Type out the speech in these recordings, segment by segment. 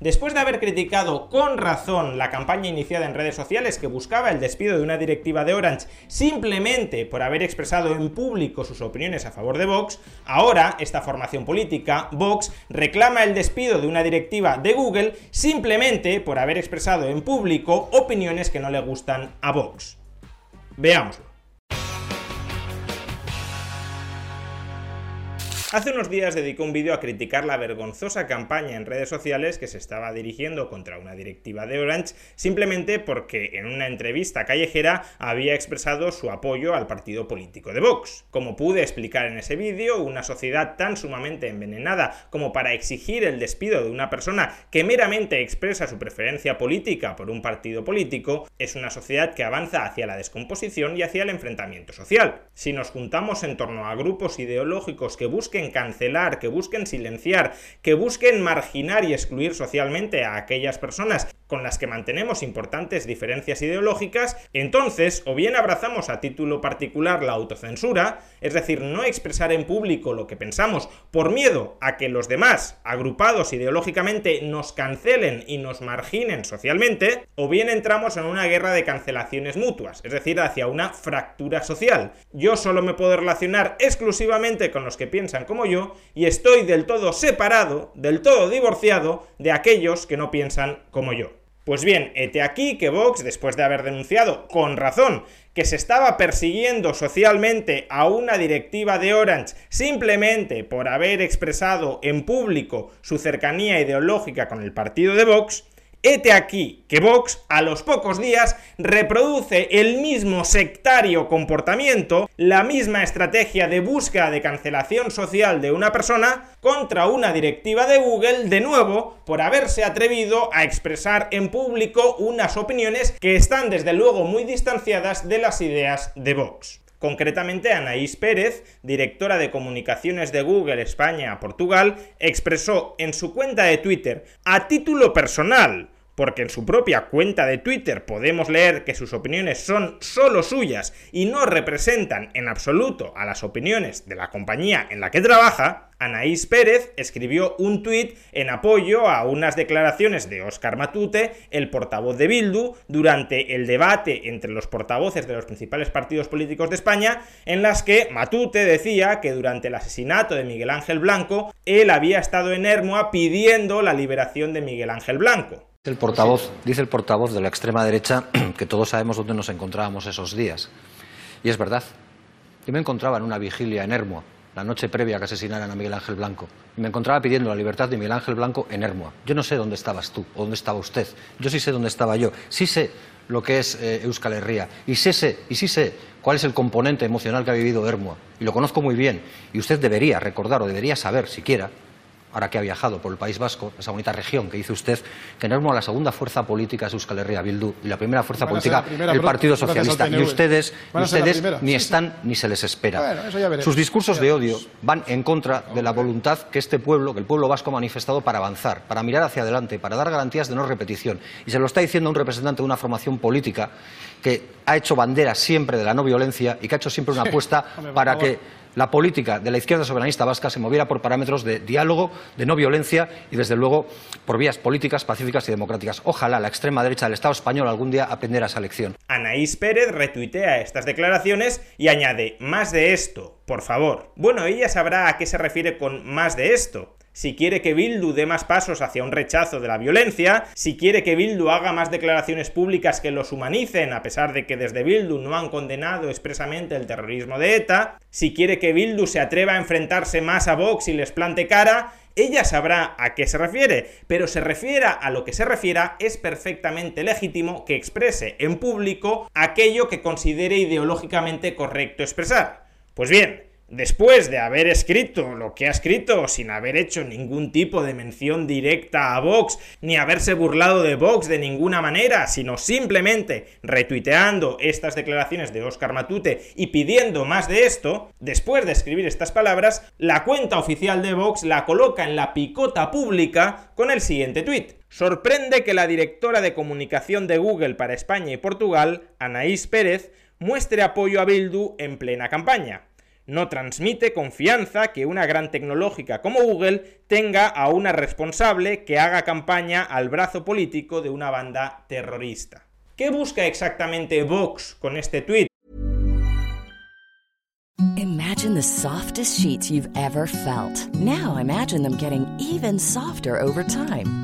Después de haber criticado con razón la campaña iniciada en redes sociales que buscaba el despido de una directiva de Orange simplemente por haber expresado en público sus opiniones a favor de Vox, ahora esta formación política, Vox, reclama el despido de una directiva de Google simplemente por haber expresado en público opiniones que no le gustan a Vox. Veámoslo. Hace unos días dedicó un vídeo a criticar la vergonzosa campaña en redes sociales que se estaba dirigiendo contra una directiva de Orange simplemente porque en una entrevista callejera había expresado su apoyo al partido político de Vox. Como pude explicar en ese vídeo, una sociedad tan sumamente envenenada como para exigir el despido de una persona que meramente expresa su preferencia política por un partido político es una sociedad que avanza hacia la descomposición y hacia el enfrentamiento social. Si nos juntamos en torno a grupos ideológicos que busquen cancelar, que busquen silenciar, que busquen marginar y excluir socialmente a aquellas personas con las que mantenemos importantes diferencias ideológicas, entonces o bien abrazamos a título particular la autocensura, es decir, no expresar en público lo que pensamos por miedo a que los demás, agrupados ideológicamente, nos cancelen y nos marginen socialmente, o bien entramos en una guerra de cancelaciones mutuas, es decir, hacia una fractura social. Yo solo me puedo relacionar exclusivamente con los que piensan como yo y estoy del todo separado, del todo divorciado de aquellos que no piensan como yo. Pues bien, hete aquí que Vox, después de haber denunciado con razón que se estaba persiguiendo socialmente a una directiva de Orange simplemente por haber expresado en público su cercanía ideológica con el partido de Vox, Hete aquí que Vox a los pocos días reproduce el mismo sectario comportamiento, la misma estrategia de búsqueda de cancelación social de una persona contra una directiva de Google de nuevo por haberse atrevido a expresar en público unas opiniones que están desde luego muy distanciadas de las ideas de Vox. Concretamente, Anaís Pérez, directora de comunicaciones de Google España-Portugal, expresó en su cuenta de Twitter, a título personal, porque en su propia cuenta de Twitter podemos leer que sus opiniones son solo suyas y no representan en absoluto a las opiniones de la compañía en la que trabaja, Anaís Pérez escribió un tuit en apoyo a unas declaraciones de Óscar Matute, el portavoz de Bildu, durante el debate entre los portavoces de los principales partidos políticos de España, en las que Matute decía que durante el asesinato de Miguel Ángel Blanco, él había estado en Hermoa pidiendo la liberación de Miguel Ángel Blanco. El portavoz, dice el portavoz de la extrema derecha que todos sabemos dónde nos encontrábamos esos días. Y es verdad. Yo me encontraba en una vigilia en Hermoa, la noche previa a que asesinaran a Miguel Ángel Blanco. Y me encontraba pidiendo la libertad de Miguel Ángel Blanco en Hermoa. Yo no sé dónde estabas tú o dónde estaba usted. Yo sí sé dónde estaba yo. Sí sé lo que es eh, Euskal Herria. Y, sé, y sí sé cuál es el componente emocional que ha vivido Hermoa. Y lo conozco muy bien. Y usted debería recordar o debería saber siquiera ahora que ha viajado por el País Vasco, esa bonita región que dice usted, que no la segunda fuerza política es Euskal Herria Bildu y la primera fuerza política el Partido Socialista. Y ustedes, ustedes ni están ni se les espera. Sus discursos de odio van en contra de la voluntad que este pueblo, que el pueblo vasco ha manifestado para avanzar, para mirar hacia adelante, para dar garantías de no repetición. Y se lo está diciendo un representante de una formación política que ha hecho bandera siempre de la no violencia y que ha hecho siempre una apuesta para que la política de la izquierda soberanista vasca se moviera por parámetros de diálogo, de no violencia y, desde luego, por vías políticas, pacíficas y democráticas. Ojalá la extrema derecha del Estado español algún día aprendiera esa lección. Anaís Pérez retuitea estas declaraciones y añade, más de esto, por favor. Bueno, ella sabrá a qué se refiere con más de esto si quiere que Bildu dé más pasos hacia un rechazo de la violencia, si quiere que Bildu haga más declaraciones públicas que los humanicen, a pesar de que desde Bildu no han condenado expresamente el terrorismo de ETA, si quiere que Bildu se atreva a enfrentarse más a Vox y les plante cara, ella sabrá a qué se refiere, pero se refiera a lo que se refiera, es perfectamente legítimo que exprese en público aquello que considere ideológicamente correcto expresar. Pues bien, después de haber escrito lo que ha escrito sin haber hecho ningún tipo de mención directa a Vox, ni haberse burlado de Vox de ninguna manera, sino simplemente retuiteando estas declaraciones de Oscar Matute y pidiendo más de esto, después de escribir estas palabras, la cuenta oficial de Vox la coloca en la picota pública con el siguiente tuit. Sorprende que la directora de comunicación de Google para España y Portugal, Anaís Pérez, muestre apoyo a Bildu en plena campaña. No transmite confianza que una gran tecnológica como Google tenga a una responsable que haga campaña al brazo político de una banda terrorista. ¿Qué busca exactamente Vox con este tuit? Imagine the softest sheets you've ever felt. Now imagine them getting even softer over time.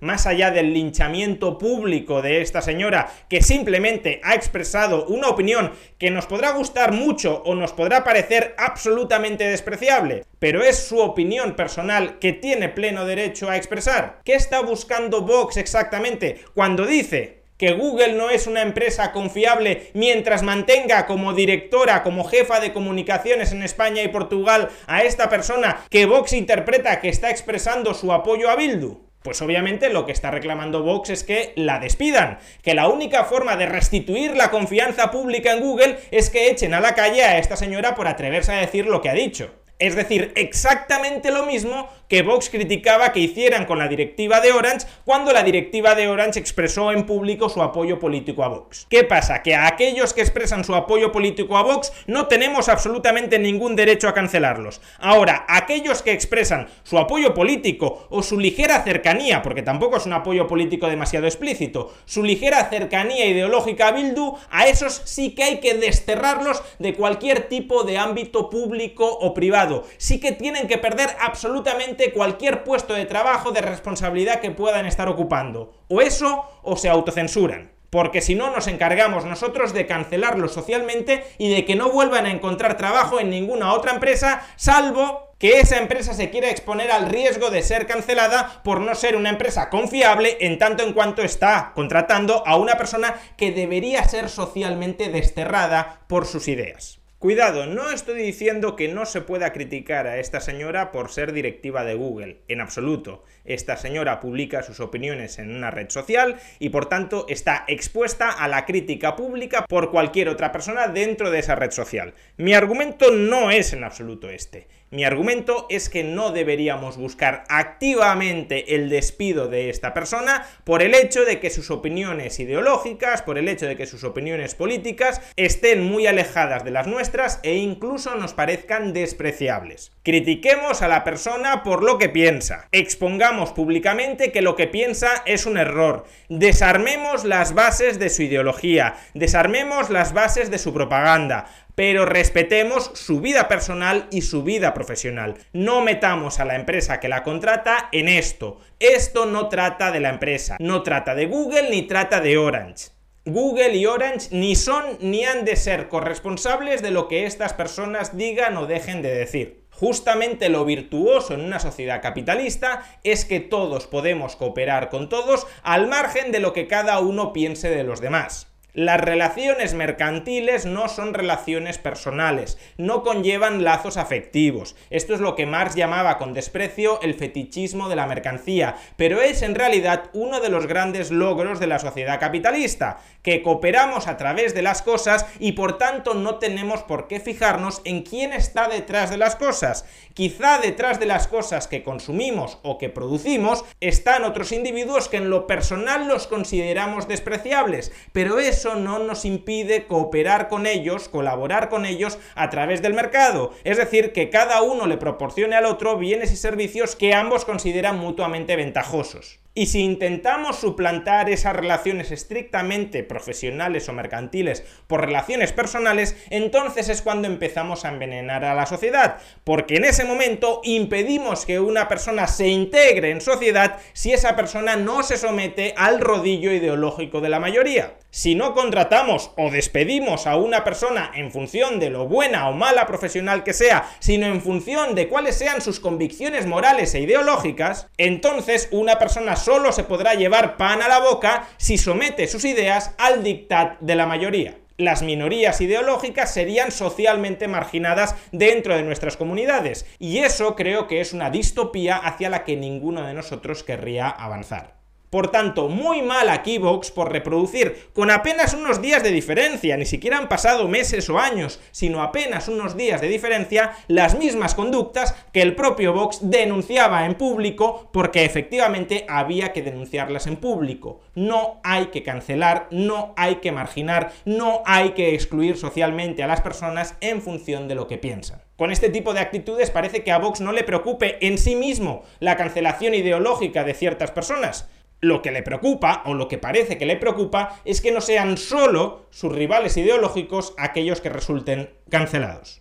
más allá del linchamiento público de esta señora que simplemente ha expresado una opinión que nos podrá gustar mucho o nos podrá parecer absolutamente despreciable, pero es su opinión personal que tiene pleno derecho a expresar. ¿Qué está buscando Vox exactamente cuando dice que Google no es una empresa confiable mientras mantenga como directora, como jefa de comunicaciones en España y Portugal a esta persona que Vox interpreta que está expresando su apoyo a Bildu? Pues obviamente lo que está reclamando Vox es que la despidan, que la única forma de restituir la confianza pública en Google es que echen a la calle a esta señora por atreverse a decir lo que ha dicho. Es decir, exactamente lo mismo que Vox criticaba que hicieran con la directiva de Orange cuando la directiva de Orange expresó en público su apoyo político a Vox. ¿Qué pasa? Que a aquellos que expresan su apoyo político a Vox no tenemos absolutamente ningún derecho a cancelarlos. Ahora, aquellos que expresan su apoyo político o su ligera cercanía, porque tampoco es un apoyo político demasiado explícito, su ligera cercanía ideológica a Bildu, a esos sí que hay que desterrarlos de cualquier tipo de ámbito público o privado sí que tienen que perder absolutamente cualquier puesto de trabajo de responsabilidad que puedan estar ocupando. O eso o se autocensuran porque si no nos encargamos nosotros de cancelarlos socialmente y de que no vuelvan a encontrar trabajo en ninguna otra empresa, salvo que esa empresa se quiera exponer al riesgo de ser cancelada por no ser una empresa confiable en tanto en cuanto está contratando a una persona que debería ser socialmente desterrada por sus ideas. Cuidado, no estoy diciendo que no se pueda criticar a esta señora por ser directiva de Google, en absoluto. Esta señora publica sus opiniones en una red social y por tanto está expuesta a la crítica pública por cualquier otra persona dentro de esa red social. Mi argumento no es en absoluto este. Mi argumento es que no deberíamos buscar activamente el despido de esta persona por el hecho de que sus opiniones ideológicas, por el hecho de que sus opiniones políticas estén muy alejadas de las nuestras e incluso nos parezcan despreciables. Critiquemos a la persona por lo que piensa. Expongamos públicamente que lo que piensa es un error. Desarmemos las bases de su ideología. Desarmemos las bases de su propaganda pero respetemos su vida personal y su vida profesional. No metamos a la empresa que la contrata en esto. Esto no trata de la empresa, no trata de Google ni trata de Orange. Google y Orange ni son ni han de ser corresponsables de lo que estas personas digan o dejen de decir. Justamente lo virtuoso en una sociedad capitalista es que todos podemos cooperar con todos al margen de lo que cada uno piense de los demás. Las relaciones mercantiles no son relaciones personales, no conllevan lazos afectivos. Esto es lo que Marx llamaba con desprecio el fetichismo de la mercancía, pero es en realidad uno de los grandes logros de la sociedad capitalista, que cooperamos a través de las cosas y por tanto no tenemos por qué fijarnos en quién está detrás de las cosas. Quizá detrás de las cosas que consumimos o que producimos están otros individuos que en lo personal los consideramos despreciables, pero es eso no nos impide cooperar con ellos, colaborar con ellos a través del mercado. Es decir, que cada uno le proporcione al otro bienes y servicios que ambos consideran mutuamente ventajosos. Y si intentamos suplantar esas relaciones estrictamente profesionales o mercantiles por relaciones personales, entonces es cuando empezamos a envenenar a la sociedad, porque en ese momento impedimos que una persona se integre en sociedad si esa persona no se somete al rodillo ideológico de la mayoría. Si no contratamos o despedimos a una persona en función de lo buena o mala profesional que sea, sino en función de cuáles sean sus convicciones morales e ideológicas, entonces una persona solo se podrá llevar pan a la boca si somete sus ideas al dictat de la mayoría las minorías ideológicas serían socialmente marginadas dentro de nuestras comunidades. Y eso creo que es una distopía hacia la que ninguno de nosotros querría avanzar. Por tanto, muy mal aquí Vox por reproducir con apenas unos días de diferencia, ni siquiera han pasado meses o años, sino apenas unos días de diferencia, las mismas conductas que el propio Vox denunciaba en público porque efectivamente había que denunciarlas en público. No hay que cancelar, no hay que marginar, no hay que excluir socialmente a las personas en función de lo que piensan. Con este tipo de actitudes parece que a Vox no le preocupe en sí mismo la cancelación ideológica de ciertas personas, lo que le preocupa, o lo que parece que le preocupa, es que no sean solo sus rivales ideológicos aquellos que resulten cancelados.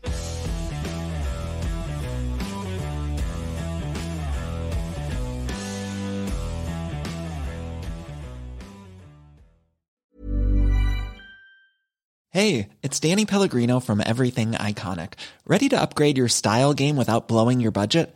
Hey, it's Danny Pellegrino from Everything Iconic. Ready to upgrade your style game without blowing your budget?